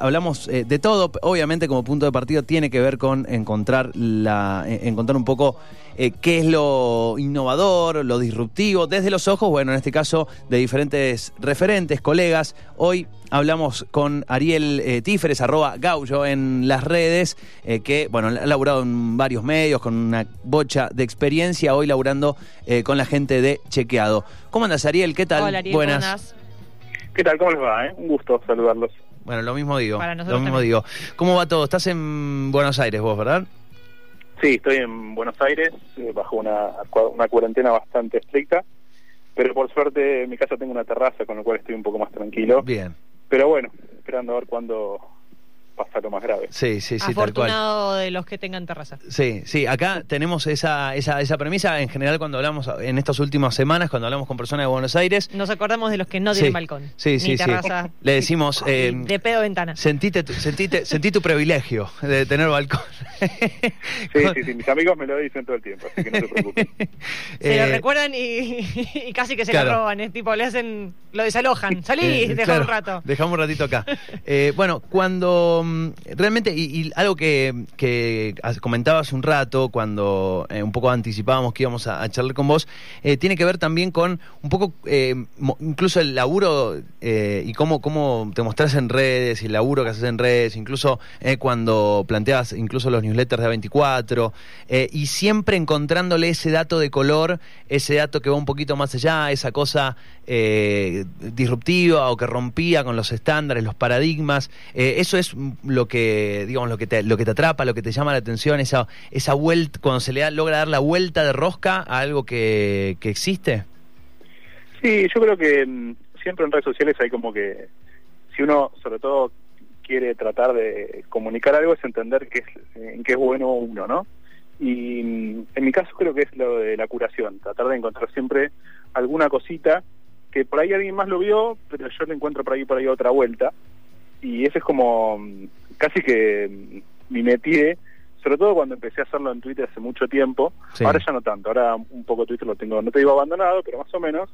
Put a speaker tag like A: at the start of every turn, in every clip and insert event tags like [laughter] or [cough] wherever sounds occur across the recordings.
A: Hablamos eh, de todo, obviamente como punto de partido tiene que ver con encontrar la, eh, encontrar un poco eh, qué es lo innovador, lo disruptivo, desde los ojos, bueno, en este caso de diferentes referentes, colegas. Hoy hablamos con Ariel eh, Tíferes, arroba Gaullo en las redes, eh, que, bueno, ha laburado en varios medios, con una bocha de experiencia, hoy laburando eh, con la gente de Chequeado. ¿Cómo andas, Ariel? ¿Qué tal?
B: Hola, Ariel,
A: Buenas.
C: ¿Qué tal? ¿Cómo les va? eh? Un gusto saludarlos.
A: Bueno, lo mismo digo.
B: Para
A: Lo mismo
B: también.
A: digo. ¿Cómo va todo? Estás en Buenos Aires vos, ¿verdad?
C: Sí, estoy en Buenos Aires, eh, bajo una, una cuarentena bastante estricta, pero por suerte en mi casa tengo una terraza, con lo cual estoy un poco más tranquilo.
A: Bien.
C: Pero bueno, esperando a ver cuándo pasa lo más grave.
A: Sí, sí, sí, tal cual.
B: Afortunado de los que tengan terraza.
A: Sí, sí, acá tenemos esa, esa, esa premisa en general cuando hablamos en estas últimas semanas, cuando hablamos con personas de Buenos Aires.
B: Nos acordamos de los que no
A: Sí,
B: tienen balcón.
A: sí,
B: ni
A: sí, sí.
B: terraza.
A: Le decimos, eh,
B: de pedo ventana.
A: Sentite, tu- sentite, sentí tu privilegio de tener balcón.
C: Sí, sí, sí, mis amigos me lo dicen todo el tiempo, así que no se preocupen. [laughs]
B: Se lo
A: Eh,
B: recuerdan y, [laughs] y casi que se
A: claro.
B: lo roban. Es tipo, le hacen, lo desalojan. Salí,
A: Eh,
B: deja
A: claro,
B: un rato.
A: Dejamos un ratito acá. Eh, bueno, cuando mm, realmente, y, y algo que, que comentaba hace un rato, cuando eh, un poco anticipábamos que íbamos a, a charlar con vos, eh, tiene que ver también con un poco, eh, incluso el laburo eh, y cómo, cómo te mostrás en redes, y el laburo que haces en redes, incluso eh, cuando planteas incluso los newsletters de 24, eh, y siempre encontrándole ese dato de color, ese dato que va un poquito más allá, esa cosa eh, disruptiva o que rompía con los estándares, los paradigmas. Eh, eso es lo que, digamos, lo que te, lo que te atrapa, lo que te llama la atención, esa, esa vuelta, cuando se le logra dar la vuelta de rosca a algo que, que existe.
C: Sí, yo creo que mm, siempre en redes sociales hay como que, si uno sobre todo quiere tratar de comunicar algo, es entender qué es, en qué es bueno uno, ¿no? Y mm, en mi caso creo que es lo de la curación, tratar de encontrar siempre alguna cosita que por ahí alguien más lo vio, pero yo le encuentro por ahí por ahí otra vuelta. Y ese es como mm, casi que mm, mi métier, sobre todo cuando empecé a hacerlo en Twitter hace mucho tiempo.
A: Sí.
C: Ahora ya no tanto, ahora un poco Twitter lo tengo, no te digo abandonado, pero más o menos.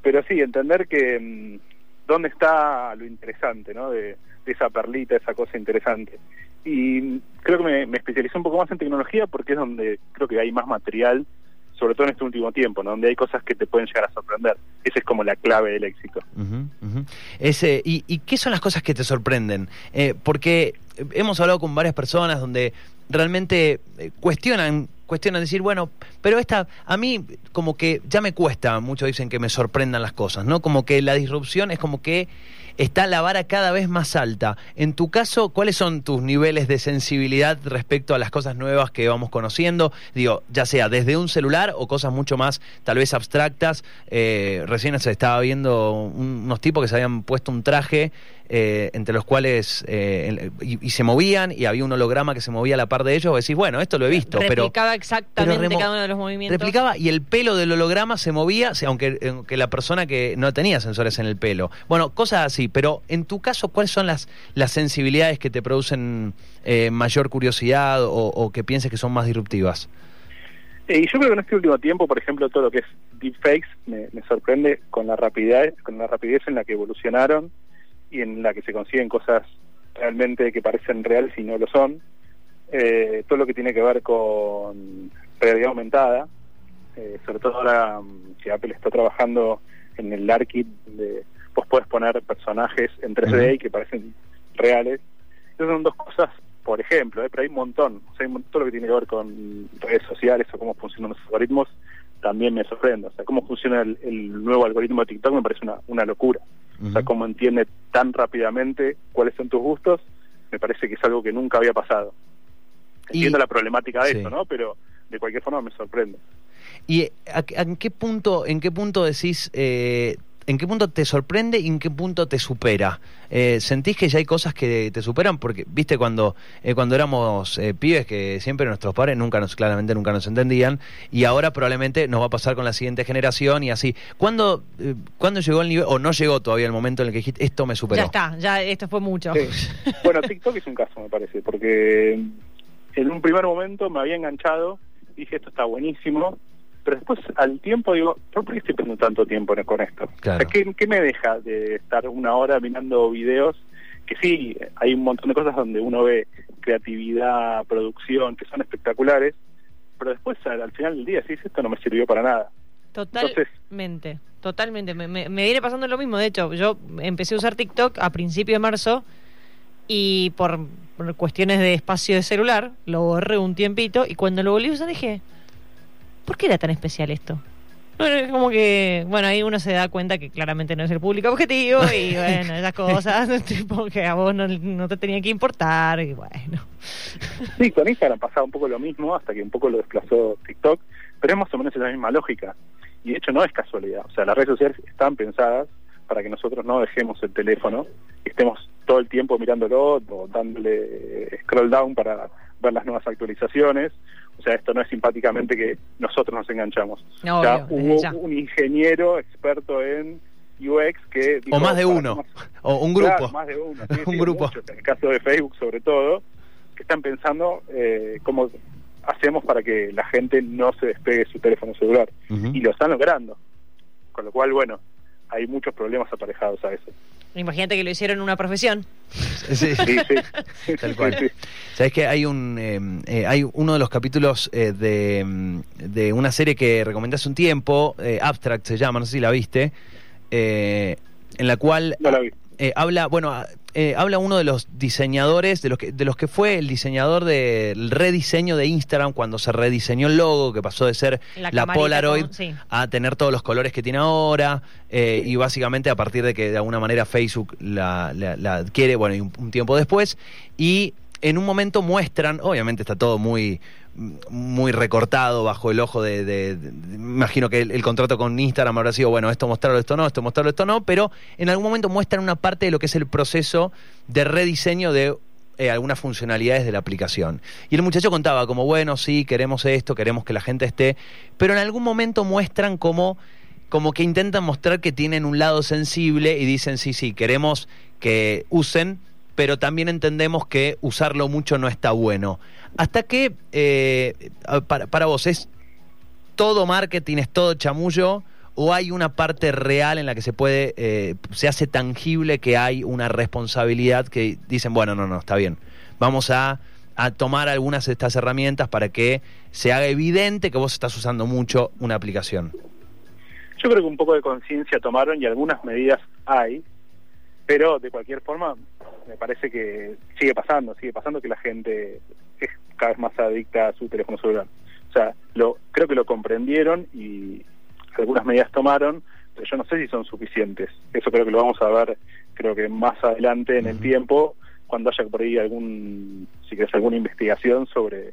C: Pero sí, entender que dónde está lo interesante, ¿no? De, esa perlita, esa cosa interesante. Y creo que me, me especialicé un poco más en tecnología porque es donde creo que hay más material, sobre todo en este último tiempo. Donde hay cosas que te pueden llegar a sorprender. Esa es como la clave del éxito.
A: Ese, y, ¿Y qué son las cosas que te sorprenden? Eh, porque hemos hablado con varias personas donde realmente eh, cuestionan, cuestionan decir, bueno, pero esta, a mí como que ya me cuesta, muchos dicen que me sorprendan las cosas, ¿no? Como que la disrupción es como que está la vara cada vez más alta. En tu caso, ¿cuáles son tus niveles de sensibilidad respecto a las cosas nuevas que vamos conociendo? Digo, ya sea desde un celular o cosas mucho más tal vez abstractas. Eh, recién se estaba viendo un- unos tipos que se habían puesto un traje eh, entre los cuales y se movían y había un holograma que se movía a la par de ellos. Vos decís, bueno, esto lo he visto, pero
B: Replicaba exactamente
A: pero remo-
B: cada uno de los movimientos.
A: replicaba y el pelo del holograma se movía, aunque, aunque la persona que no tenía sensores en el pelo. Bueno, cosas así, pero en tu caso, ¿cuáles son las, las sensibilidades que te producen eh, mayor curiosidad o, o que pienses que son más disruptivas?
C: Eh, Y yo creo que en este último tiempo, por ejemplo, todo lo que es deepfakes me, me sorprende con la rapidez, con la rapidez en la que evolucionaron y en la que se consiguen cosas realmente que parecen reales y no lo son. Eh, todo lo que tiene que ver con realidad aumentada, eh, sobre todo ahora mm, que Apple está trabajando en el ARKit, donde vos podés poner personajes en 3D
A: Ujú.
C: y que parecen reales. Esas son dos cosas, por ejemplo, ¿eh? pero hay un montón. O sea, hay un montón- todo lo que tiene que ver con redes sociales o cómo funcionan los algoritmos también me sorprende. O sea, cómo funciona el, el nuevo algoritmo de TikTok me parece una, una locura. O sea, cómo entiende tan rápidamente cuáles son tus gustos, me parece que es algo que nunca había pasado.
A: Y-
C: Entiendo la problemática de
A: Sí.
C: eso, ¿no? Pero de cualquier forma me sorprende.
A: ¿Y a- a- en qué punto, en qué punto decís, eh, en qué punto te sorprende y en qué punto te supera? Eh, ¿Sentís que ya hay cosas que te superan? Porque, viste, cuando, eh, cuando éramos eh, pibes, que siempre nuestros padres nunca nos, claramente nunca nos entendían, y ahora probablemente nos va a pasar con la siguiente generación y así. ¿Cuándo, eh, ¿cuándo llegó el nivel, o no llegó todavía el momento en el que dijiste, esto me superó?
B: Ya está, ya esto fue mucho.
C: Sí. [laughs] Bueno, TikTok es un caso, me parece, porque en un primer momento me había enganchado, dije esto está buenísimo, pero después al tiempo digo, ¿por qué estoy perdiendo tanto tiempo con esto?
A: Claro.
C: O sea, ¿qué, qué me deja de estar una hora mirando videos que sí, hay un montón de cosas donde uno ve creatividad, producción, que son espectaculares, pero después al, al final del día decís, esto no me sirvió para nada.
B: Totalmente, totalmente. Me, me, me, viene pasando lo mismo. De hecho, yo empecé a usar TikTok a principios de marzo y por, por, cuestiones de espacio de celular lo borré un tiempito y cuando lo volví a usar dije, ¿por qué era tan especial esto? Bueno, como que, bueno, ahí uno se da cuenta que claramente no es el público objetivo y [laughs] bueno, esas cosas, [laughs] tipo que a vos no, no te tenía que importar y bueno.
C: Sí, con Instagram pasaba un poco lo mismo hasta que un poco lo desplazó TikTok, pero es más o menos la misma lógica. Y de hecho no es casualidad, o sea, las redes sociales están pensadas para que nosotros no dejemos el teléfono, y estemos todo el tiempo mirándolo o dándole scroll down para ver las nuevas actualizaciones. O sea, esto no es simpáticamente que nosotros nos enganchamos.
B: No,
C: o sea,
B: obvio,
C: hubo
B: ya.
C: un ingeniero experto en UX que...
A: o más de uno,
C: más,
A: o un grupo.
C: Claro, más de uno. Sí, [laughs]
A: un
C: sí,
A: grupo.
C: muchos, en el caso de Facebook sobre todo, que están pensando eh, cómo hacemos para que la gente no se despegue su teléfono celular.
A: Uh -huh.
C: Y lo están logrando. Con lo cual, bueno, hay muchos problemas aparejados a eso.
B: Imagínate que lo hicieron una profesión.
A: Sí,
C: sí, sí. [laughs]
A: Tal cual. Sí, sí. Sabes que hay un eh, eh, hay uno de los capítulos eh, de, de, una serie que recomendé hace un tiempo, eh, Abstract se llama, no sé si la viste, eh, en la cual
C: no la vi.
A: habla, bueno, eh, habla uno de los diseñadores, de los que, de los que fue el diseñador del rediseño de Instagram cuando se rediseñó el logo, que pasó de ser
B: la,
A: la Polaroid
B: con, sí.
A: a tener todos los colores que tiene ahora, eh, y básicamente a partir de que de alguna manera Facebook la, la, la adquiere, bueno, y un, un tiempo después, y en un momento muestran, obviamente está todo muy muy recortado bajo el ojo de, imagino que el, el, contrato con Instagram habrá sido, bueno, esto mostrarlo, esto no, esto mostrarlo, esto no, pero en algún momento muestran una parte de lo que es el proceso de rediseño de eh, algunas funcionalidades de la aplicación. Y el muchacho contaba como, bueno, sí, queremos esto, queremos que la gente esté, pero en algún momento muestran como como que intentan mostrar que tienen un lado sensible y dicen, sí, sí, queremos que usen, pero también entendemos que usarlo mucho no está bueno. Hasta que, eh, para, para, vos, ¿es todo marketing, es todo chamullo? ¿O hay una parte real en la que se puede, eh, se hace tangible que hay una responsabilidad que dicen, bueno, no, no, está bien, vamos a, a tomar algunas de estas herramientas para que se haga evidente que vos estás usando mucho una aplicación?
C: Yo creo que un poco de conciencia tomaron y algunas medidas hay, pero de cualquier forma me parece que sigue pasando, sigue pasando que la gente es cada vez más adicta a su teléfono celular. O sea, lo, creo que lo comprendieron y algunas medidas tomaron, pero yo no sé si son suficientes. Eso creo que lo vamos a ver, creo que más adelante en el tiempo, cuando haya por ahí algún, si querés, alguna investigación sobre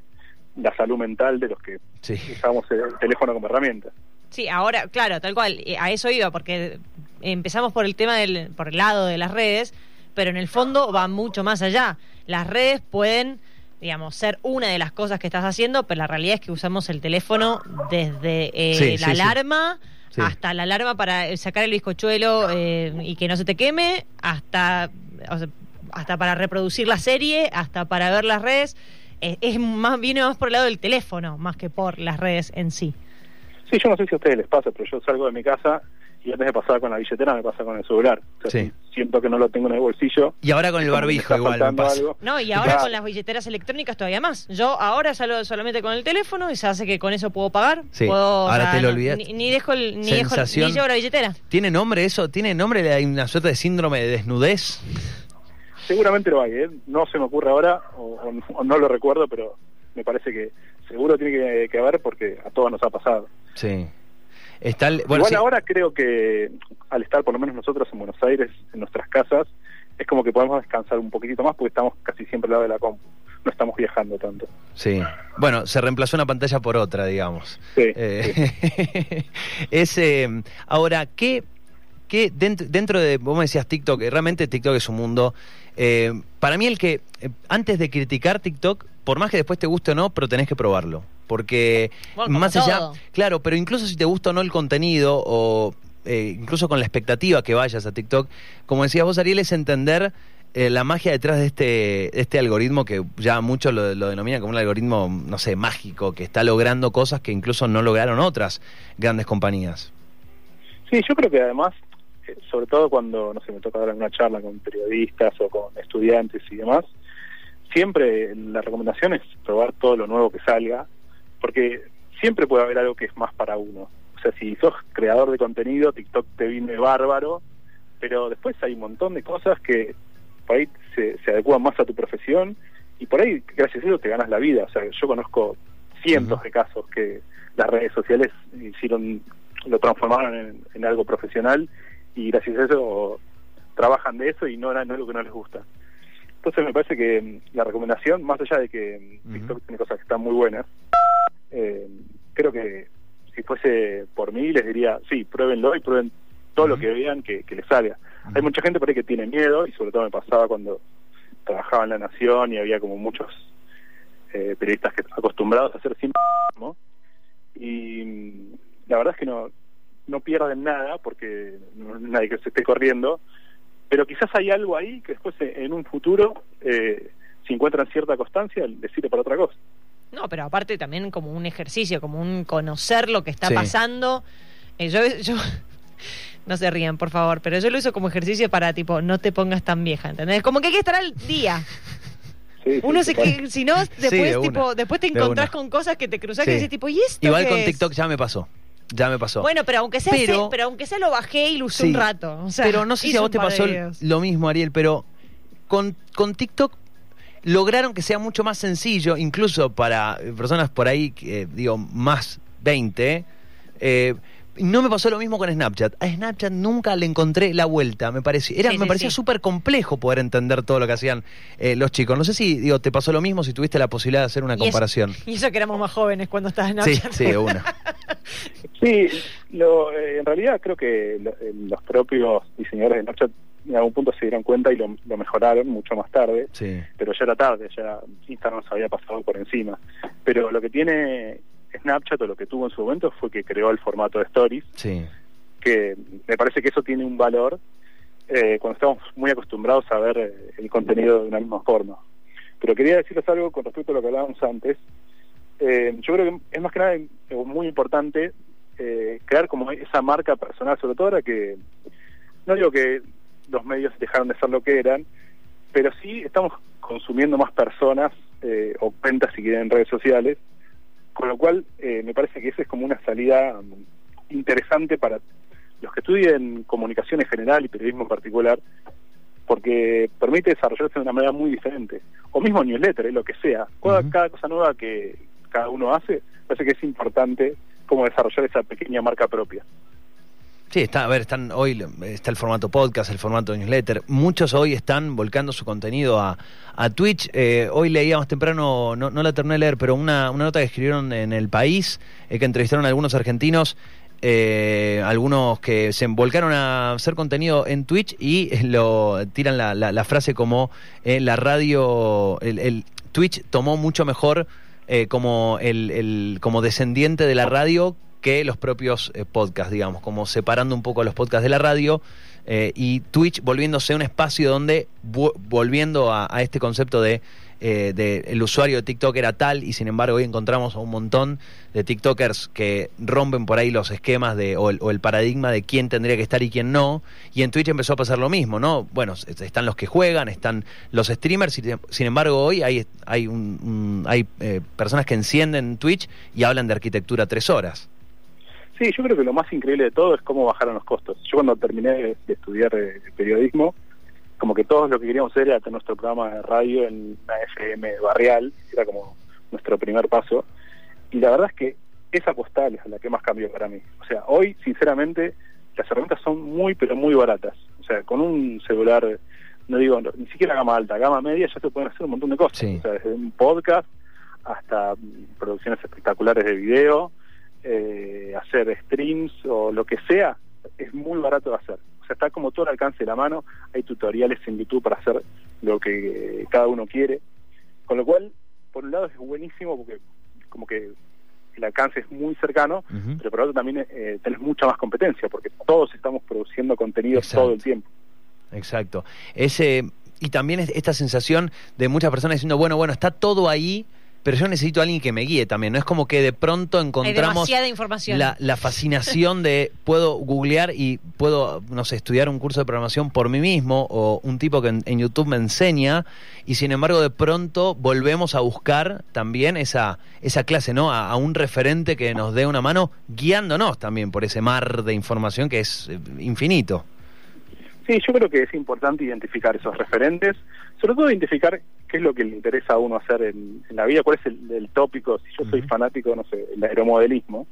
C: la salud mental de los que sí. usamos el teléfono como herramienta.
B: Sí, ahora, claro, tal cual, a eso iba, porque empezamos por el tema del, por el lado de las redes, pero en el fondo va mucho más allá. Las redes pueden, digamos, ser una de las cosas que estás haciendo, pero la realidad es que usamos el teléfono desde eh, sí, la sí, alarma sí. hasta la alarma para sacar el bizcochuelo eh, y que no se te queme, hasta, o sea, hasta para reproducir la serie, hasta para ver las redes. Eh, es más, viene más por el lado del teléfono, más que por las redes en sí.
C: Sí, yo no sé si a ustedes les pasa, pero yo salgo de mi casa y antes de pasar con la billetera me pasa con el celular. O sea,
A: sí.
C: Siento que no lo tengo en el bolsillo.
A: Y ahora con el barbijo igual me pasa.
C: Algo.
B: No, y ahora con las billeteras electrónicas todavía más. Yo ahora salgo solamente con el teléfono y se hace que con eso puedo pagar.
A: Sí.
B: Puedo,
A: ahora
B: o sea,
A: te lo olvidas.
B: Ni, ni, dejo el, ni, dejo, ni llevo la billetera.
A: ¿Tiene nombre eso? ¿Tiene nombre? ¿Hay una suerte de síndrome de desnudez?
C: Seguramente lo hay, ¿eh? No se me ocurre ahora o, o, o no lo recuerdo, pero me parece que seguro tiene que, que haber porque a todos nos ha pasado.
A: Sí. Está el, bueno,
C: Igual
A: sí.
C: ahora creo que al estar por lo menos nosotros en Buenos Aires, en nuestras casas, es como que podemos descansar un poquitito más porque estamos casi siempre al lado de la compu. No estamos viajando tanto.
A: Sí. Bueno, se reemplazó una pantalla por otra, digamos.
C: Sí.
A: Eh, sí. [laughs] es, eh, ahora, ¿qué, qué dentro, dentro, de, vos me decías TikTok, realmente TikTok es un mundo... Eh, para mí el que, eh, antes de criticar TikTok, por más que después te guste o no, pero tenés que probarlo. Porque
B: bueno,
A: más allá,
B: todo.
A: claro, pero incluso si te gusta o no el contenido, o eh, incluso con la expectativa que vayas a TikTok, como decías vos, Ariel, es entender eh, la magia detrás de este, de este algoritmo que ya muchos lo, lo, denominan como un algoritmo, no sé, mágico, que está logrando cosas que incluso no lograron otras grandes compañías.
C: Sí, yo creo que además eh, sobre todo cuando, no sé, me toca dar una charla con periodistas o con estudiantes y demás, siempre la recomendación es probar todo lo nuevo que salga, porque siempre puede haber algo que es más para uno. O sea, si sos creador de contenido, TikTok te viene bárbaro, pero después hay un montón de cosas que por ahí se, se adecuan más a tu profesión y por ahí, gracias a eso, te ganas la vida. O sea, yo conozco cientos de casos que las redes sociales hicieron, lo transformaron en, algo profesional y gracias a eso trabajan de eso y no, no es algo que no les gusta. Entonces me parece que mm, la recomendación, más allá de que mm, TikTok tiene cosas que están muy buenas, eh, creo que si fuese por mí les diría, sí, pruébenlo y prueben todo lo que vean que, les salga. Hay mucha gente por ahí que tiene miedo y sobre todo me pasaba cuando trabajaba en La Nación y había como muchos eh, periodistas que acostumbrados a hacer siempre y mm, la verdad es que no no pierden nada porque nadie que se esté corriendo pero quizás hay algo ahí que después eh, en un futuro, eh, si encuentran cierta constancia, les sirve para otra cosa.
B: No, pero aparte también como un ejercicio, como un conocer lo que está pasando. Eh, yo, [laughs] yo, no se rían, por favor, pero yo lo uso como ejercicio para, tipo, no te pongas tan vieja, ¿entendés? Como que hay que estar al día. Uno se que, si no, después, tipo, después te encontrás con cosas que te cruzas y dices, tipo, ¿y esto
A: Igual con TikTok ya me pasó. Ya me pasó.
B: Bueno, pero aunque sea, pero, pero aunque sea lo bajé y lo usé un rato.
A: pero no sé si a vos te pasó lo mismo, Ariel, pero con, con TikTok lograron que sea mucho más sencillo, incluso para personas por ahí, digo, más 20, eh, no me pasó lo mismo con Snapchat. A Snapchat nunca le encontré la vuelta. Me parecía, era, me parecía súper complejo poder entender todo lo que hacían eh, los chicos. No sé si digo, te pasó lo mismo si tuviste la posibilidad de hacer una comparación.
B: y eso que éramos más jóvenes cuando estabas en Snapchat.
A: Sí, sí, una. [laughs]
C: sí, lo, eh, en realidad creo que eh, los propios diseñadores de Snapchat en algún punto se dieron cuenta y lo, lo mejoraron mucho más tarde.
A: Sí.
C: Pero ya era tarde, ya Instagram se había pasado por encima. Pero lo que tiene Snapchat o lo que tuvo en su momento fue que creó el formato de Stories,
A: sí.
C: que me parece que eso tiene un valor eh, cuando estamos muy acostumbrados a ver eh, el contenido de una misma forma. Pero quería decirles algo con respecto a lo que hablábamos antes. Eh, yo creo que es más que nada muy importante crear como esa marca personal, sobre todo ahora que, no digo que los medios dejaron de ser lo que eran, pero sí estamos consumiendo más personas o cuentas si quieren en redes sociales con lo cual, eh, me parece que esa es como una salida mm, interesante para los que estudien comunicación en general y periodismo en particular, porque permite desarrollarse de una manera muy diferente. O mismo newsletter, eh, lo que sea. Cada, cosa nueva que cada uno hace, parece que es importante cómo desarrollar esa pequeña marca propia.
A: Sí, está, a ver, están hoy está el formato podcast, el formato newsletter. Muchos hoy están volcando su contenido a, a Twitch. Eh, hoy leíamos temprano, no, no, la terminé de leer, pero una, una nota que escribieron en El País, eh, que entrevistaron a algunos argentinos, eh, algunos que se volcaron a hacer contenido en Twitch y lo tiran la, la, frase como la radio, el, el, Twitch tomó mucho mejor como, el, el, como descendiente de la radio que los propios eh, podcasts, digamos, como separando un poco los podcasts de la radio eh, y Twitch volviéndose un espacio donde, volviendo a, este concepto de, eh, el usuario de TikTok era tal y sin embargo hoy encontramos a un montón de TikTokers que rompen por ahí los esquemas de, o, el, paradigma de quién tendría que estar y quién no y en Twitch empezó a pasar lo mismo, ¿no? Bueno, están los que juegan, están los streamers y sin embargo hoy hay, hay, un, hay personas que encienden Twitch y hablan de arquitectura tres horas.
C: Sí, yo creo que lo más increíble de todo es cómo bajaron los costos. Yo cuando terminé de, estudiar eh, periodismo, como que todos lo que queríamos hacer era tener nuestro programa de radio en una FM barrial, era como nuestro primer paso. Y la verdad es que esa postal es la que más cambió para mí. O sea, hoy, sinceramente, las herramientas son muy, pero muy baratas. O sea, con un celular, no digo, ni siquiera gama alta, gama media, ya se pueden hacer un montón de cosas. O sea, desde un podcast hasta producciones espectaculares de video, eh, hacer streams o lo que sea, es muy barato de hacer. O sea, está como todo al alcance de la mano, hay tutoriales en YouTube para hacer lo que cada uno quiere. Con lo cual, por un lado es buenísimo porque como que el alcance es muy cercano, pero por otro también eh, tenés mucha más competencia porque todos estamos produciendo contenido todo el tiempo.
A: Exacto. Ese y también esta sensación de muchas personas diciendo, bueno, bueno, está todo ahí, pero yo necesito a alguien que me guíe también. No es como que de pronto encontramos
B: demasiada información.
A: La, la fascinación de puedo googlear y puedo, no sé, estudiar un curso de programación por mí mismo o un tipo que en, en YouTube me enseña y sin embargo de pronto volvemos a buscar también esa, esa clase, ¿no? A, a un referente que nos dé una mano guiándonos también por ese mar de información que es eh, infinito.
C: Sí, yo creo que es importante identificar esos referentes, sobre todo identificar qué es lo que le interesa a uno hacer en, en la vida, cuál es el, el tópico, si yo soy fanático, no sé, el aeromodelismo,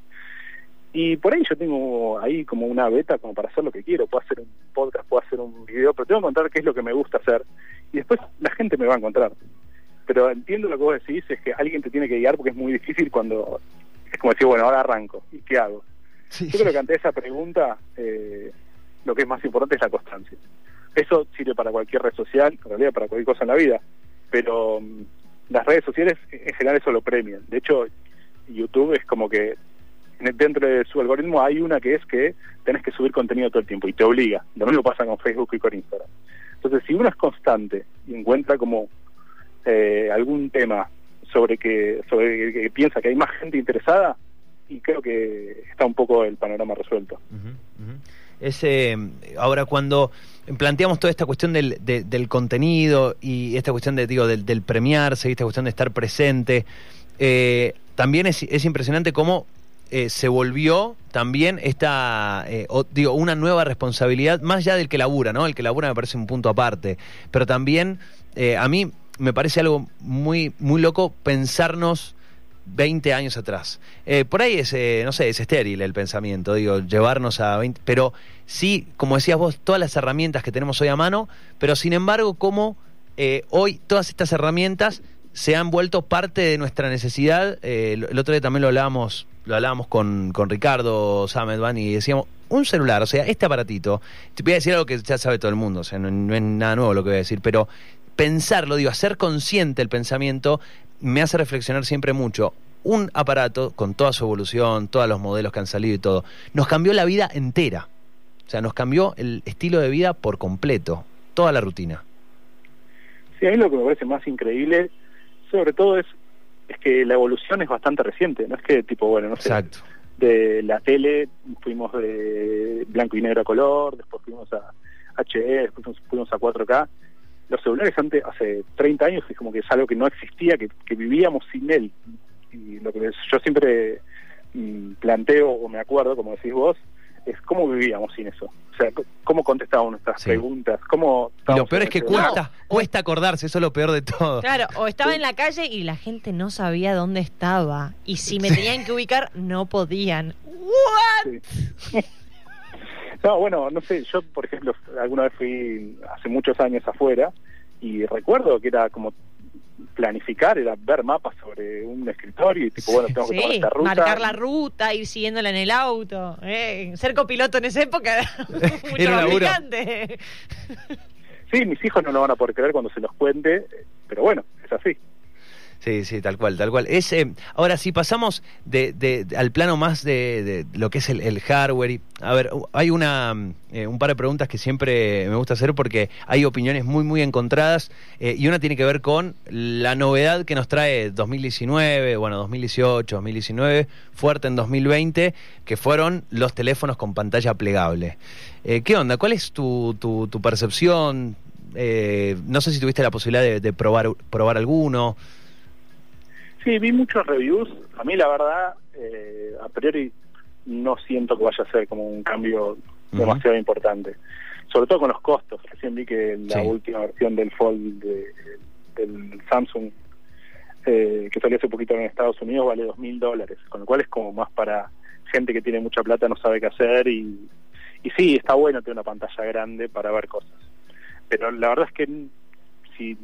C: y por ahí yo tengo ahí como una beta como para hacer lo que quiero, puedo hacer un podcast, puedo hacer un video, pero tengo que encontrar qué es lo que me gusta hacer, y después la gente me va a encontrar. Pero entiendo lo que vos decís, es que alguien te tiene que guiar porque es muy difícil cuando es como decir, bueno, ahora arranco, ¿y qué hago? Yo creo que ante esa pregunta eh, lo que es más importante es la constancia. Eso sirve para cualquier red social, en realidad para cualquier cosa en la vida, pero mm, las redes sociales en general eso lo premian. De hecho, YouTube es como que en- dentro de su algoritmo hay una que es que tenés que subir contenido todo el tiempo y te obliga. Lo mismo pasa con Facebook y con Instagram. Entonces, si uno es constante y encuentra como eh, algún tema sobre que sobre que piensa que hay más gente interesada, y creo que está un poco el panorama resuelto.
A: Eh, ahora, cuando planteamos toda esta cuestión del, de- del contenido y esta cuestión de, digo, del, del premiarse y esta cuestión de estar presente, eh, también es, es impresionante cómo eh, se volvió también esta, eh, o- digo, una nueva responsabilidad, más allá del que labura, ¿no? El que labura me parece un punto aparte, pero también eh, a mí me parece algo muy, muy loco pensarnos 20 años atrás. Eh, por ahí es, eh, no sé, es estéril el pensamiento, digo, llevarnos a 20, pero sí, como decías vos, todas las herramientas que tenemos hoy a mano, pero sin embargo, como eh, hoy todas estas herramientas se han vuelto parte de nuestra necesidad. El el otro día también lo hablábamos, lo hablábamos con, con Ricardo Samedvan y decíamos, un celular, o sea, este aparatito, te voy a decir algo que ya sabe todo el mundo, o sea, no, no es nada nuevo lo que voy a decir, pero pensarlo, digo, hacer consciente el pensamiento me hace reflexionar siempre mucho. Un aparato, con toda su evolución, todos los modelos que han salido y todo, nos cambió la vida entera. O sea, nos cambió el estilo de vida por completo, toda la rutina.
C: Sí, a mí lo que me parece más increíble, sobre todo, es, es que la evolución es bastante reciente, no es que tipo, bueno, no sé,
A: Exacto.
C: de la tele fuimos de blanco y negro a color, después fuimos a HD, después fuimos- fuimos a 4K. Los celulares antes, hace 30 años es como que es algo que no existía, que, que vivíamos sin él. Y lo que yo siempre mm, planteo o me acuerdo, como decís vos, es cómo vivíamos sin eso. O sea, cómo contestábamos nuestras
A: Sí.
C: preguntas, cómo...
A: Y lo peor es que cuesta, cuesta acordarse, eso es lo peor de todo.
B: Claro, o estaba en la calle y la gente no sabía dónde estaba. Y si me tenían que ubicar, no podían. ¿What? [laughs]
C: No, bueno, no sé, yo por ejemplo alguna vez fui hace muchos años afuera y recuerdo que era como planificar, era ver mapas sobre un escritorio y tipo, bueno, tengo que tomar
B: Sí,
C: esta ruta.
B: marcar la ruta, ir siguiéndola en el auto. eh. Ser copiloto en esa época era [laughs] mucho más.
C: Sí, mis hijos no lo van a poder creer cuando se los cuente, pero bueno, es así.
A: Sí, sí, tal cual, tal cual. Es, eh, ahora, si pasamos de, de- al plano más de, lo que es el, hardware, a ver, hay una, mm, eh, un par de preguntas que siempre me gusta hacer porque hay opiniones muy, muy encontradas eh, y una tiene que ver con la novedad que nos trae 2019, bueno, 2018, 2019, fuerte en 2020, que fueron los teléfonos con pantalla plegable. Eh, ¿Qué onda? ¿Cuál es tu, tu, tu percepción? No sé si tuviste la posibilidad de probar, probar alguno.
C: Sí, vi muchos reviews. A mí, la verdad, eh, a priori no siento que vaya a ser como un cambio demasiado importante. Sobre todo con los costos. Recién vi que la
A: Sí.
C: última versión del Fold de- del Samsung, eh, que salió hace poquito en Estados Unidos, vale dos mil dólares. Con lo cual es como más para gente que tiene mucha plata, no sabe qué hacer. Y, y sí, está bueno tener una pantalla grande para ver cosas. Pero la verdad es que si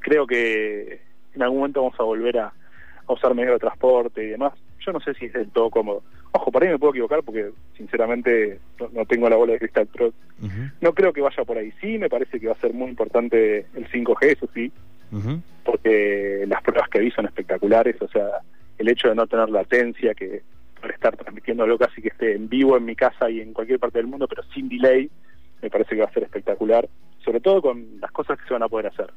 C: creo que en algún momento vamos a volver a, a usar medios de transporte y demás. Yo no sé si es del todo cómodo. Ojo, por ahí me puedo equivocar porque sinceramente no, no tengo la bola de cristal, pero no creo que vaya por ahí. Sí, me parece que va a ser muy importante el 5G, eso sí, porque las pruebas que vi son espectaculares, o sea, el hecho de no tener latencia, que por estar transmitiendo algo casi que esté en vivo en mi casa y en cualquier parte del mundo, pero sin delay, me parece que va a ser espectacular, sobre todo con las cosas que se van a poder hacer.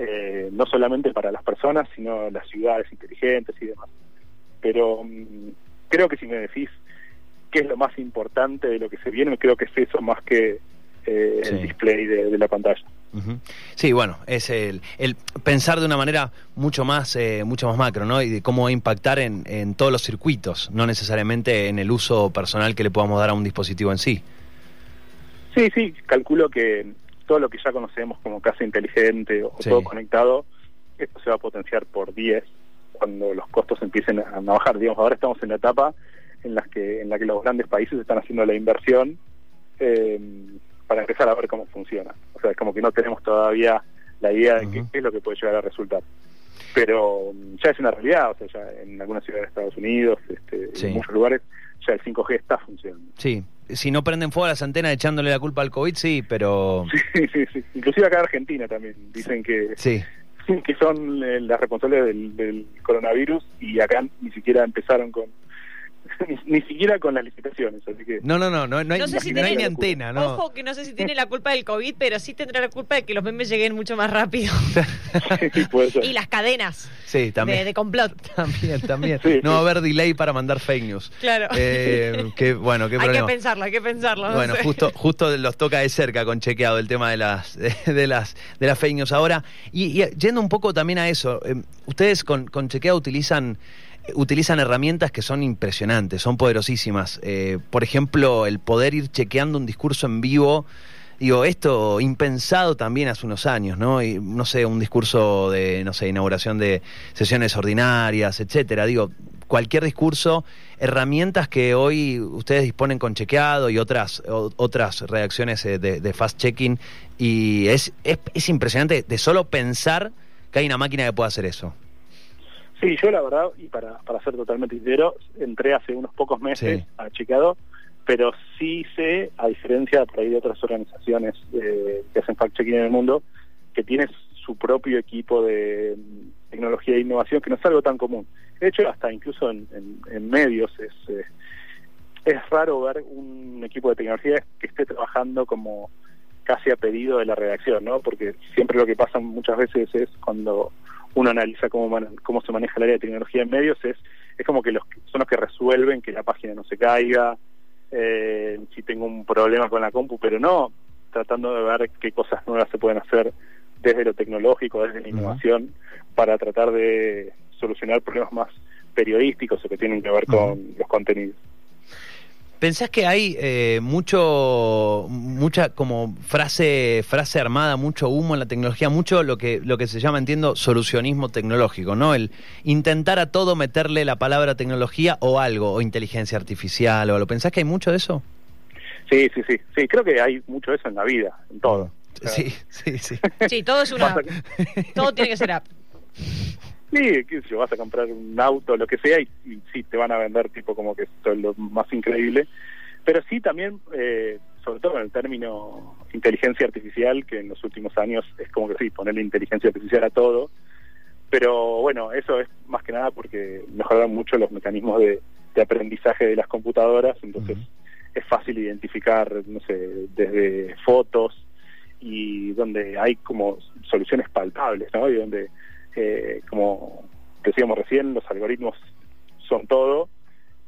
C: Eh, no solamente para las personas, sino las ciudades inteligentes y demás. Pero mm, creo que si me decís qué es lo más importante de lo que se viene, creo que es eso más que eh, el display de, la pantalla.
A: Sí, bueno, es el, el, pensar de una manera mucho más, eh, mucho más macro, ¿no? Y de cómo impactar en, en todos los circuitos, no necesariamente en el uso personal que le podamos dar a un dispositivo en sí.
C: Sí, sí, calculo que todo lo que ya conocemos como casa inteligente o todo conectado, esto se va a potenciar por 10 cuando los costos empiecen a, bajar. Digamos, ahora estamos en la etapa en la que en la que los grandes países están haciendo la inversión eh, para empezar a ver cómo funciona. O sea, es como que no tenemos todavía la idea de qué, es lo que puede llegar a resultar. Pero mm, ya es una realidad, o sea, ya en algunas ciudades de Estados Unidos, este, en muchos lugares, el 5G está funcionando.
A: Sí, si no prenden fuego las antenas echándole la culpa al COVID, sí, pero...
C: Sí, sí, sí. Inclusive acá en Argentina también dicen que... Sí. [laughs] que son eh, las responsables del, del coronavirus y acá ni siquiera empezaron con [laughs] ni, siquiera con las licitaciones, así que...
A: No, no, no, no, no hay,
B: no sé si tiene, ni antena, ¿no? Ojo que no sé si tiene la culpa del COVID, pero sí tendrá la culpa de que los memes lleguen mucho más rápido. [laughs] Y las cadenas
A: sí, también.
B: De, complot. [laughs]
A: También, también. no va a haber delay para mandar fake news.
B: Claro.
A: Eh, que, bueno, qué
B: Hay que pensarlo, hay que pensarlo.
A: bueno, justo, justo los toca de cerca con chequeado el tema de las, de, las, de las fake news. Ahora, y, yendo un poco también a eso, eh, ustedes con, con chequeado utilizan utilizan herramientas que son impresionantes, son poderosísimas. Eh, por ejemplo, el poder ir chequeando un discurso en vivo. Digo, esto impensado también hace unos años, ¿no? Y, no sé, un discurso de, no sé, inauguración de sesiones ordinarias, etcétera. Digo, cualquier discurso, herramientas que hoy ustedes disponen con chequeado y otras, otras reacciones eh, de, de fast-checking. Y es, es, es impresionante de solo pensar que hay una máquina que pueda hacer eso.
C: Sí, yo la verdad, y para, para ser totalmente sincero, entré hace unos pocos meses a Chequeado, pero sí sé, a diferencia por ahí de otras organizaciones eh, que hacen fact-checking en el mundo, que tienes su propio equipo de mm, tecnología e innovación, que no es algo tan común. De hecho, hasta incluso en, en, medios es, eh, es raro ver un equipo de tecnología que esté trabajando como casi a pedido de la redacción, ¿no? Porque siempre lo que pasa muchas veces es cuando uno analiza cómo, cómo se maneja el área de tecnología en medios, es, es como que los son los que resuelven que la página no se caiga, eh, si tengo un problema con la compu, pero no tratando de ver qué cosas nuevas se pueden hacer desde lo tecnológico, desde la innovación, para tratar de solucionar problemas más periodísticos o que tienen que ver con los contenidos.
A: ¿Pensás que hay eh, mucho, mucha como frase, frase armada, mucho humo en la tecnología, mucho lo que, lo que se llama, entiendo, solucionismo tecnológico, ¿no? El intentar a todo meterle la palabra tecnología o algo, o inteligencia artificial o algo. ¿Pensás que hay mucho de eso?
C: Sí, sí, sí. Sí, creo que hay mucho de eso en la vida, en todo.
A: Sí, sí, sí.
B: Sí, todo es una Todo tiene que ser app.
C: Sí, si vas a comprar un auto, lo que sea, y, sí, te van a vender tipo como que esto es lo más increíble. Pero sí también, eh, sobre todo en el término inteligencia artificial, que en los últimos años es como que sí, ponerle inteligencia artificial a todo. Pero bueno, eso es más que nada porque mejoran mucho los mecanismos de, aprendizaje de las computadoras, entonces es fácil identificar, no sé, desde fotos y donde hay como soluciones palpables, ¿no? Y donde eh, como decíamos recién, los algoritmos son todo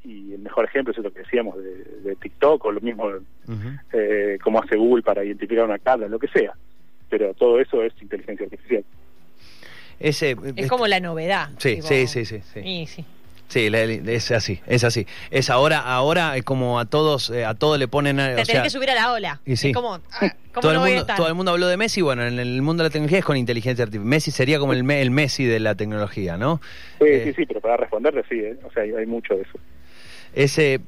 C: y el mejor ejemplo es lo que decíamos de, TikTok o lo mismo eh, como hace Google para identificar una cara, lo que sea. Pero todo eso es inteligencia artificial.
B: Ese, es como la novedad.
A: Sí, sí, sí, sí, sí. Sí, es así, es así. Es ahora, ahora es como a todos, eh, a todos le ponen.
B: Eh, Te tenés que subir a la ola.
A: Y sí.
B: Es como,
A: ah, todo, el mundo, todo el mundo habló de Messi, bueno, en el mundo de la tecnología es con inteligencia artificial. Messi sería como el, el Messi de la tecnología, ¿no?
C: Sí, sí, eh, sí, pero para responderle sí, o sea, hay, mucho de eso.
A: Ese,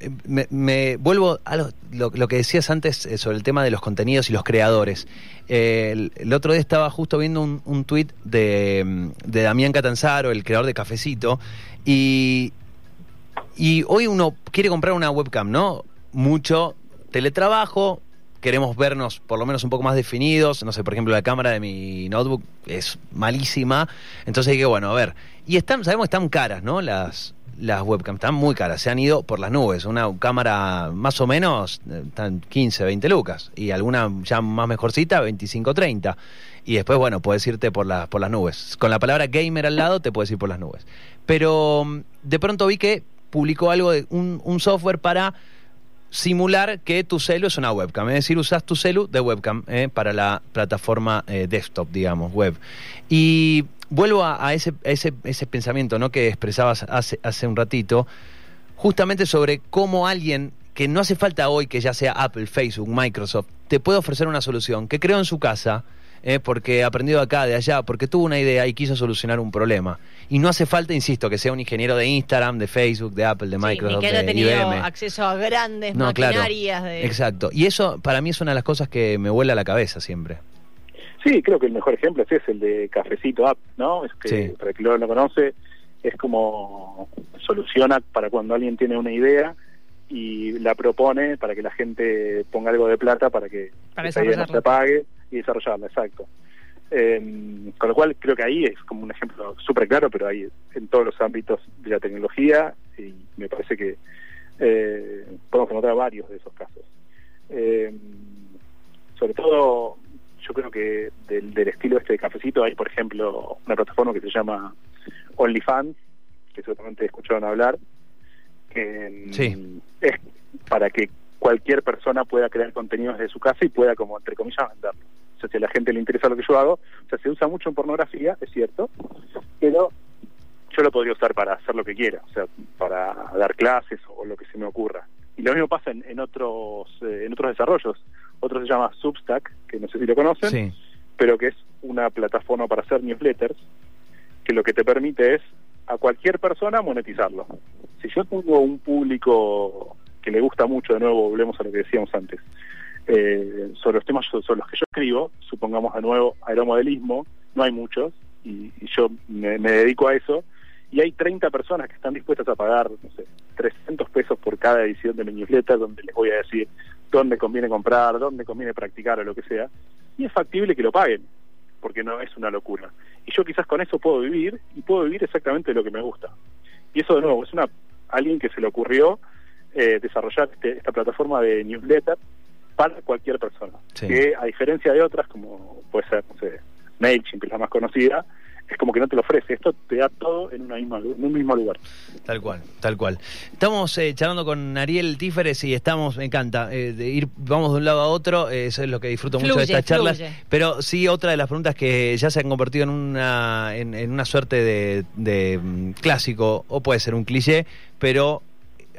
A: me, vuelvo a lo, lo, que decías antes sobre el tema de los contenidos y los creadores. el, otro día estaba justo viendo un, un tuit de, de Damián Catanzaro, el creador de Cafecito, y, y hoy uno quiere comprar una webcam, ¿no? Mucho teletrabajo, queremos vernos por lo menos un poco más definidos. No sé, por ejemplo, la cámara de mi notebook es malísima. Entonces dije, bueno, a ver. Y están, sabemos que están caras, ¿no? Las, las webcams, están muy caras, se han ido por las nubes. Una cámara más o menos, eh, están 15, 20 lucas. Y alguna ya más mejorcita, 25, 30. Y después, bueno, puedes irte por, las por las nubes. Con la palabra gamer al lado, te puedes ir por las nubes. Pero mm, de pronto vi que publicó algo de un, un software para simular que tu celu es una webcam, es decir, usas tu celu de webcam eh, para la plataforma eh, desktop, digamos, web. Y vuelvo a, a ese, ese, ese, pensamiento ¿no? que expresabas hace, hace un ratito, justamente sobre cómo alguien que no hace falta hoy que ya sea Apple, Facebook, Microsoft, te puede ofrecer una solución que creó en su casa, eh, porque aprendido de acá, de allá, porque tuvo una idea y quiso solucionar un problema. Y no hace falta, insisto, que sea un ingeniero de Instagram, de Facebook, de Apple, de Microsoft,
B: sí, ni que haya
A: de
B: tenido
A: IBM.
B: acceso a grandes
A: No, claro.
B: maquinarias. de-
A: Exacto. Y eso para mí es una de las cosas que me vuela la cabeza siempre.
C: Sí, creo que el mejor ejemplo es ese, el de Cafecito App, ¿no? Es que,
A: Sí.
C: para el que no lo conoce, es como soluciona para cuando alguien tiene una idea y la propone para que la gente ponga algo de plata para que
B: Para
C: esa idea no se apague y desarrollarla, exacto. Eh, con lo cual creo que ahí es como un ejemplo súper claro, pero hay en todos los ámbitos de la tecnología y me parece que eh, podemos encontrar varios de esos casos. Eh, sobre todo, yo creo que del, del estilo este de cafecito hay, por ejemplo, una plataforma que se llama OnlyFans, que seguramente escucharon hablar, que
A: Sí.
C: es para que cualquier persona pueda crear contenidos de su casa y pueda, como entre comillas, venderlo. Sea, si a la gente le interesa lo que yo hago, o sea, se usa mucho en pornografía, es cierto, pero yo lo podría usar para hacer lo que quiera, o sea, para dar clases o lo que se me ocurra. Y lo mismo pasa en, en otros eh, en otros desarrollos. Otro se llama Substack, que no sé si lo conocen,
A: Sí.
C: pero que es una plataforma para hacer newsletters, que lo que te permite es a cualquier persona monetizarlo. Si yo tengo un público que le gusta mucho, de nuevo volvemos a lo que decíamos antes, eh, sobre los temas sobre los que yo escribo, supongamos de nuevo aeromodelismo, no hay muchos, y, y yo me, dedico a eso, y hay 30 personas que están dispuestas a pagar, no sé, 300 pesos por cada edición de mi newsletter, donde les voy a decir dónde conviene comprar, dónde conviene practicar o lo que sea, y es factible que lo paguen, porque no es una locura. Y yo quizás con eso puedo vivir, y puedo vivir exactamente lo que me gusta. Y eso de nuevo, es una alguien que se le ocurrió eh, desarrollar este- esta plataforma de newsletter para cualquier persona.
A: Sí.
C: Que a diferencia de otras, como puede ser, no sé, MailChimp, que es la más conocida, es como que no te lo ofrece. Esto te da todo en, una misma, en un mismo lugar.
A: Tal cual, tal cual. Estamos eh, charlando con Ariel Tíferes y estamos, me encanta, eh, de ir, vamos de un lado a otro, eh, eso es lo que disfruto mucho de estas charlas.
B: fluye.
A: Pero sí, otra de las preguntas que ya se han convertido en una, en, en una suerte de, de, mm, clásico, o puede ser un cliché, pero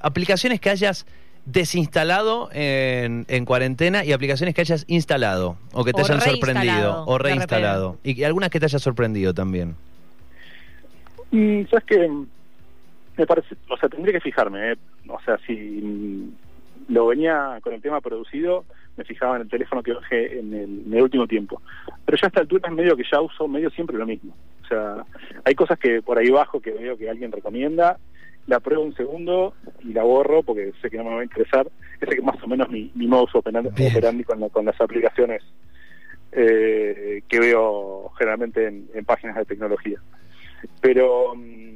A: aplicaciones que hayas desinstalado en, en cuarentena y aplicaciones que hayas instalado o que te
B: O
A: hayan sorprendido o reinstalado y, y algunas que te hayan sorprendido también.
C: Y sabes que me parece, o sea, tendría que fijarme, ¿eh? o sea, si mm, lo venía con el tema producido, me fijaba en el teléfono que bajé en el, en el último tiempo. Pero ya a esta altura es medio que ya uso medio siempre lo mismo. O sea, hay cosas que por ahí bajo que veo que alguien recomienda, la pruebo un segundo y la borro porque sé que no me va a interesar. Ese que más o menos mi, mi modus operandi, con, la- con las aplicaciones eh, que veo generalmente en, en páginas de tecnología. Pero mm,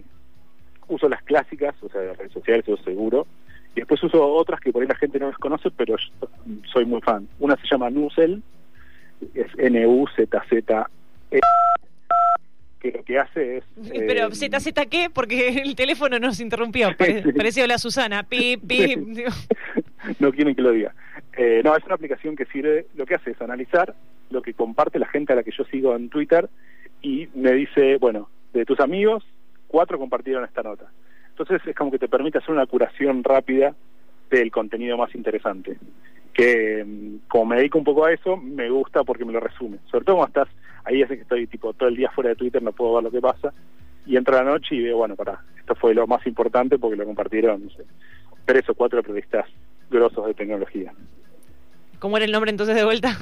C: uso las clásicas, o sea, las redes sociales, eso seguro. Y después uso otras que por ahí la gente no las conoce, pero yo soy muy fan. Una se llama Nuzel, es N-U-Z-Z-E, que lo que hace es...
B: Pero
C: eh,
B: ZZ qué, porque [laughs] el teléfono nos interrumpió.
C: Sí.
B: Parecía la Susana. Pip, [laughs] pip. [laughs]
C: No quieren que lo diga. Eh, no, es una aplicación que sirve, lo que hace es analizar lo que comparte la gente a la que yo sigo en Twitter y me dice, bueno, de tus amigos, cuatro compartieron esta nota. Entonces es como que te permite hacer una curación rápida del contenido más interesante. Que mm, como me dedico un poco a eso, me gusta porque me lo resume. Sobre todo cuando estás, ahí hace que estoy tipo todo el día fuera de Twitter, no puedo ver lo que pasa. Y entro a la noche y veo, bueno, para, esto fue lo más importante porque lo compartieron, no sé, tres o cuatro periodistas grosos de tecnología.
B: ¿Cómo era el nombre entonces de vuelta?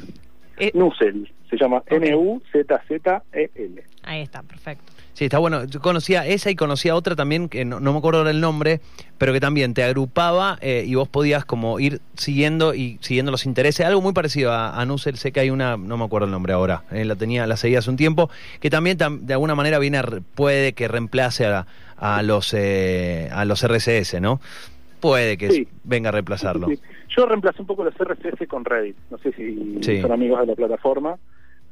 C: Nusel, se llama N-U-Z-Z-E-L.
B: ahí está, perfecto.
A: Sí, está bueno. Yo conocía esa y conocía otra también, que no, no me acuerdo ahora el nombre, pero que también te agrupaba eh, y vos podías como ir siguiendo y siguiendo los intereses. Algo muy parecido a, a sé que hay una, no me acuerdo el nombre ahora, eh, la tenía, la seguía hace un tiempo, que también tam- de alguna manera viene a puede que reemplace a, a los eh, a los RCS, ¿no? Puede que
C: Sí.
A: venga a reemplazarlo.
C: Sí, sí. Yo reemplacé un poco los RCS con Reddit. No sé si son amigos de la plataforma.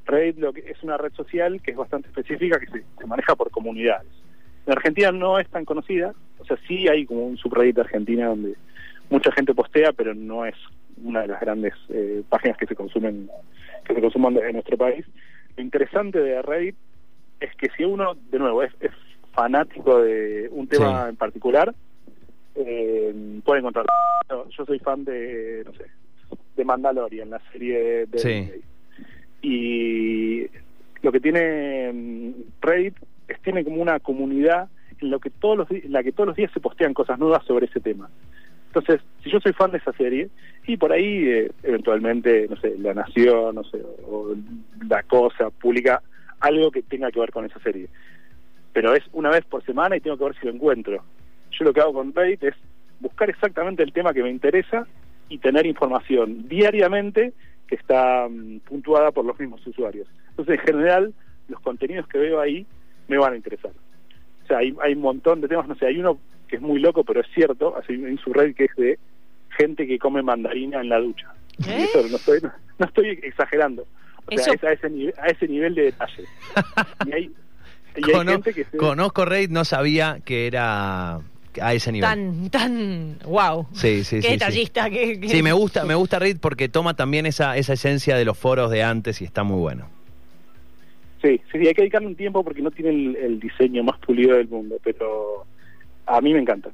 C: Reddit lo que, es una red social que es bastante específica, que se, se maneja por comunidades. En Argentina no es tan conocida, o sea, sí hay como un subreddit de Argentina donde mucha gente postea, pero no es una de las grandes eh, páginas que se consumen que se consuman en nuestro país. Lo interesante de Reddit es que si uno, de nuevo, es, es fanático de un tema
A: Sí.
C: en particular, eh, puede encontrar. Yo, soy fan de, no sé, de Mandalorian, la serie de
A: Sí.
C: Disney. Y lo que tiene mm, Reddit es tiene como una comunidad en lo que todos los en la que todos los días se postean cosas nuevas sobre ese tema. Entonces, si yo soy fan de esa serie, y por ahí eh, eventualmente, no sé, La Nación, no sé, o La Cosa publica algo que tenga que ver con esa serie. Pero es una vez por semana y tengo que ver si lo encuentro. Yo lo que hago con Reddit es buscar exactamente el tema que me interesa y tener información diariamente está mm, puntuada por los mismos usuarios. Entonces, en general, los contenidos que veo ahí me van a interesar. O sea, hay, hay un montón de temas, no sé, hay uno que es muy loco, pero es cierto, así en su red que es de gente que come mandarina en la ducha.
B: ¿Eh?
C: Y eso no estoy, no, no estoy exagerando. O sea, es a ese, nivel, a ese nivel de detalle. Y hay, y hay [laughs]
A: Cono-
C: gente que se...
A: Conozco Reddit, no sabía que era a ese nivel.
B: Tan, tan, wow.
A: Sí, sí,
B: Qué
A: sí, sí.
B: detallista. qué- qué-
A: Sí, me gusta, me gusta Reddit porque toma también esa, esa esencia de los foros de antes y está muy bueno.
C: Sí, sí, sí, hay que dedicarle un tiempo porque no tiene el, el diseño más pulido del mundo, pero a mí me encanta.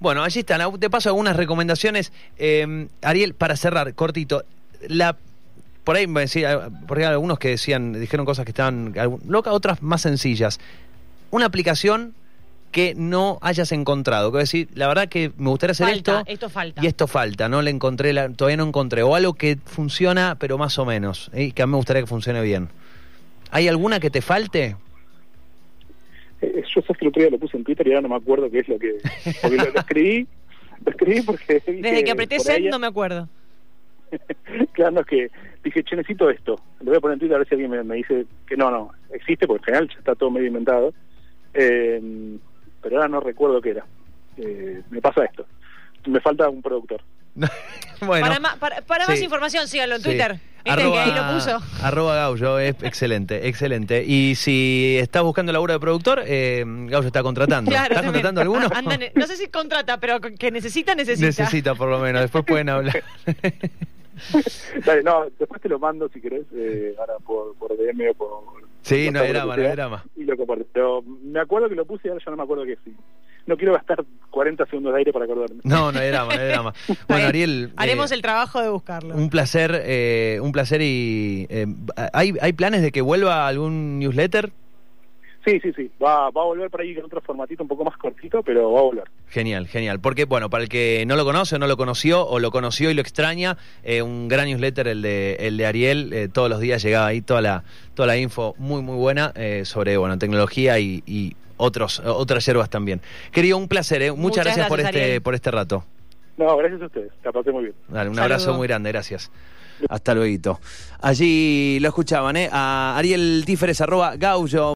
A: Bueno, allí están. Te paso algunas recomendaciones. Eh, Ariel, para cerrar, cortito. La, por ahí me decía, por ahí algunos que decían, dijeron cosas que estaban locas, otras más sencillas. Una aplicación que no hayas encontrado. Que decir, la verdad que me gustaría hacer
B: Falta,
A: esto.
B: esto falta.
A: Y esto falta, no le encontré, la- todavía no encontré. O algo que funciona, pero más o menos. ¿eh? Que a mí me gustaría que funcione bien. ¿Hay alguna que te falte?
C: Eh, yo sé que el otro día lo puse en Twitter y ahora no me acuerdo qué es lo que... Porque lo, lo escribí, lo escribí porque... [laughs]
B: Desde que apreté
C: send
B: no me acuerdo. [laughs]
C: claro, no, es que dije, che, necesito esto. Lo voy a poner en Twitter a ver si alguien me, me dice que no, no, existe, porque en general ya está todo medio inventado. Eh, pero ahora no recuerdo qué era. Eh, me pasa esto. Me falta un productor. [laughs]
A: bueno.
B: para ma- para, para más información, síganlo en
A: Sí.
B: Twitter. Viste que ahí lo puso.
A: Arroba Gaullo, es [laughs] excelente, excelente. Y si estás buscando laburo de productor, eh, Gaullo está contratando.
B: Claro,
A: ¿Estás
B: también.
A: contratando alguno?
B: Anda ne- no sé si contrata, pero que necesita, necesita.
A: Necesita por lo menos, después pueden hablar. [laughs]
C: Dale, no, después te lo mando si querés, eh, ahora por, por DM o por...
A: sí, no drama, no hay drama.
C: Y lo comparto. Pero me acuerdo que lo puse y ahora ya no me acuerdo que sí. No quiero gastar 40 segundos de aire para acordarme.
A: No, no hay drama, no hay drama.
B: Está
A: Bueno. Ariel. [laughs]
B: Haremos
A: eh,
B: el trabajo de buscarlo.
A: Un placer, eh, un placer y... eh, ¿hay, ¿Hay planes de que vuelva algún newsletter?
C: Sí, sí, sí. Va, va a volver por ahí con otro formatito un poco más cortito, pero va a volver.
A: Genial, genial. Porque, bueno, para el que no lo conoce o no lo conoció o lo conoció y lo extraña, eh, un gran newsletter, el de, el de Ariel, eh, todos los días llegaba ahí toda la, toda la info muy, muy buena eh, sobre, bueno, tecnología y, y otros, otras hierbas también. Querido, un placer, ¿eh? Muchas,
B: Muchas
A: gracias, por este, por este rato.
C: No, gracias a ustedes. La pasé muy bien.
A: Dale, un
B: Saludo.
A: abrazo muy grande, gracias. Hasta luego. Allí lo escuchaban, ¿eh? A Ariel Tíferes, arroba Gaullo.